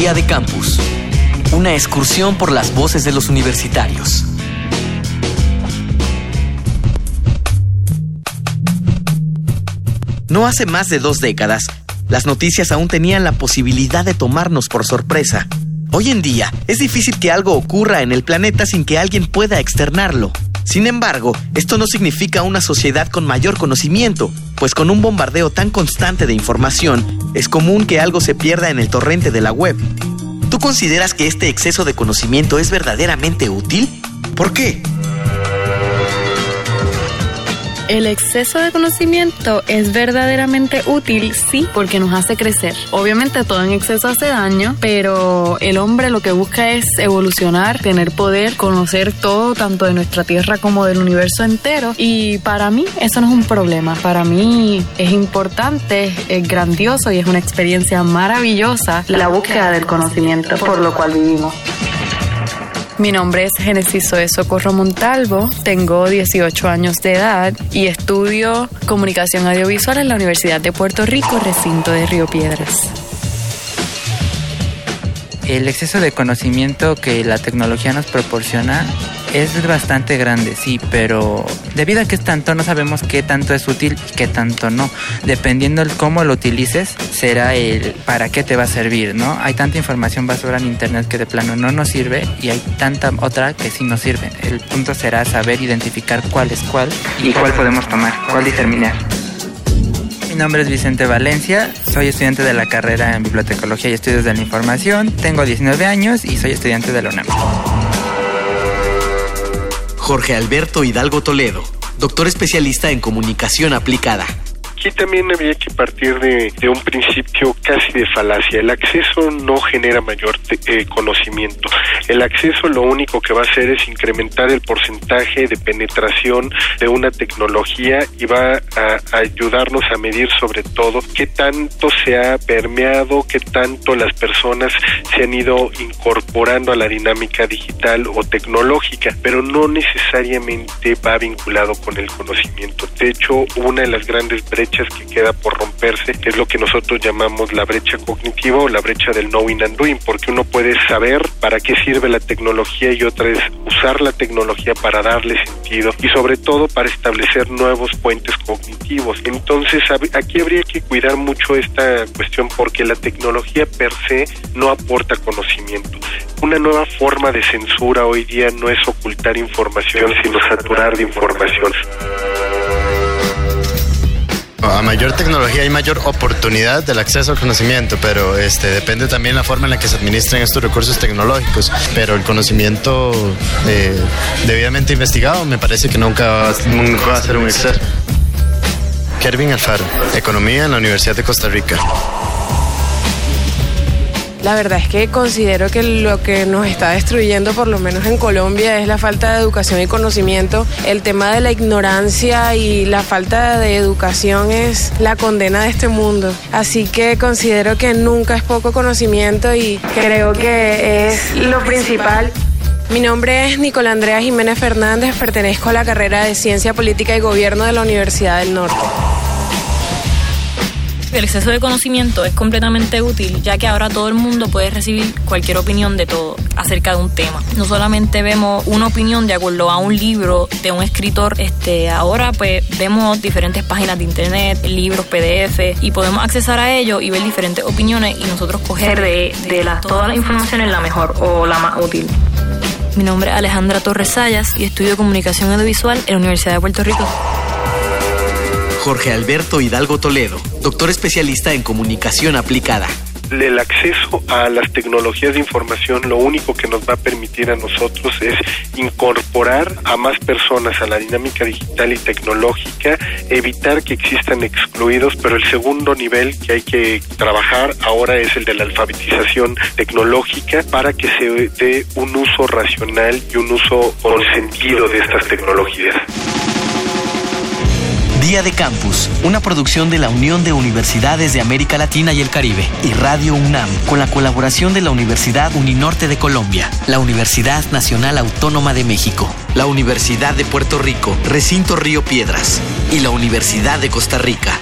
Día de Campus. Una excursión por las voces de los universitarios. No hace más de dos décadas, las noticias aún tenían la posibilidad de tomarnos por sorpresa. Hoy en día, es difícil que algo ocurra en el planeta sin que alguien pueda externarlo. Sin embargo, esto no significa una sociedad con mayor conocimiento, pues con un bombardeo tan constante de información, es común que algo se pierda en el torrente de la web. ¿Tú consideras que este exceso de conocimiento es verdaderamente útil? ¿Por qué? El exceso de conocimiento es verdaderamente útil, sí, porque nos hace crecer. Obviamente todo en exceso hace daño, pero el hombre lo que busca es evolucionar, tener poder, conocer todo, tanto de nuestra Tierra como del universo entero. Y para mí eso no es un problema. Para mí es importante, es grandioso y es una experiencia maravillosa la búsqueda del conocimiento, por lo cual vivimos. Mi nombre es Genesis de Socorro Montalvo, tengo 18 años de edad y estudio comunicación audiovisual en la Universidad de Puerto Rico, recinto de Río Piedras. El exceso de conocimiento que la tecnología nos proporciona es bastante grande, sí, pero debido a que es tanto, no sabemos qué tanto es útil y qué tanto no. Dependiendo de cómo lo utilices, será el para qué te va a servir, ¿no? Hay tanta información basura en internet que de plano no nos sirve y hay tanta otra que sí nos sirve. El punto será saber identificar cuál es cuál y cuál podemos tomar, cuál determinar. Mi nombre es Vicente Valencia, soy estudiante de la carrera en Bibliotecología y Estudios de la Información, tengo 19 años y soy estudiante de la UNAM. Jorge Alberto Hidalgo Toledo, doctor especialista en comunicación aplicada. Aquí también había que partir de, un principio casi de falacia. El acceso no genera mayor eh, conocimiento. El acceso lo único que va a hacer es incrementar el porcentaje de penetración de una tecnología y va a, ayudarnos a medir sobre todo qué tanto se ha permeado, qué tanto las personas se han ido incorporando a la dinámica digital o tecnológica, pero no necesariamente va vinculado con el conocimiento. De hecho, una de las grandes brechas que queda por romperse, es lo que nosotros llamamos la brecha cognitiva o la brecha del knowing and doing, porque uno puede saber para qué sirve la tecnología y otra es usar la tecnología para darle sentido y sobre todo para establecer nuevos puentes cognitivos. Entonces aquí habría que cuidar mucho esta cuestión porque la tecnología per se no aporta conocimiento. Una nueva forma de censura hoy día no es ocultar información, sino saturar de información. Mayor tecnología hay mayor oportunidad del acceso al conocimiento, pero este, depende también la forma en la que se administren estos recursos tecnológicos. Pero el conocimiento eh, debidamente investigado me parece que nunca, nunca va a ser un exceso. Kervin Alfaro, Economía en la Universidad de Costa Rica. La verdad es que considero que lo que nos está destruyendo, por lo menos en Colombia, es la falta de educación y conocimiento. El tema de la ignorancia y la falta de educación es la condena de este mundo. Así que considero que nunca es poco conocimiento y creo que es lo principal. Mi nombre es Nicolás Andrea Jiménez Fernández, pertenezco a la carrera de Ciencia Política y Gobierno de la Universidad del Norte. El exceso de conocimiento es completamente útil, ya que ahora todo el mundo puede recibir cualquier opinión de todo acerca de un tema. No solamente vemos una opinión de acuerdo a un libro de un escritor, este, ahora pues vemos diferentes páginas de internet, libros, PDF y podemos accesar a ellos y ver diferentes opiniones y nosotros coger de, de la, toda la información en la mejor o la más útil. Mi nombre es Alejandra Torres Sayas y estudio comunicación audiovisual en la Universidad de Puerto Rico. Jorge Alberto Hidalgo Toledo, doctor especialista en comunicación aplicada. El acceso a las tecnologías de información lo único que nos va a permitir a nosotros es incorporar a más personas a la dinámica digital y tecnológica, evitar que existan excluidos, pero el segundo nivel que hay que trabajar ahora es el de la alfabetización tecnológica para que se dé un uso racional y un uso con sentido de estas tecnologías. Día de Campus, una producción de la Unión de Universidades de América Latina y el Caribe y Radio UNAM, con la colaboración de la Universidad Uninorte de Colombia, la Universidad Nacional Autónoma de México, la Universidad de Puerto Rico, Recinto Río Piedras y la Universidad de Costa Rica.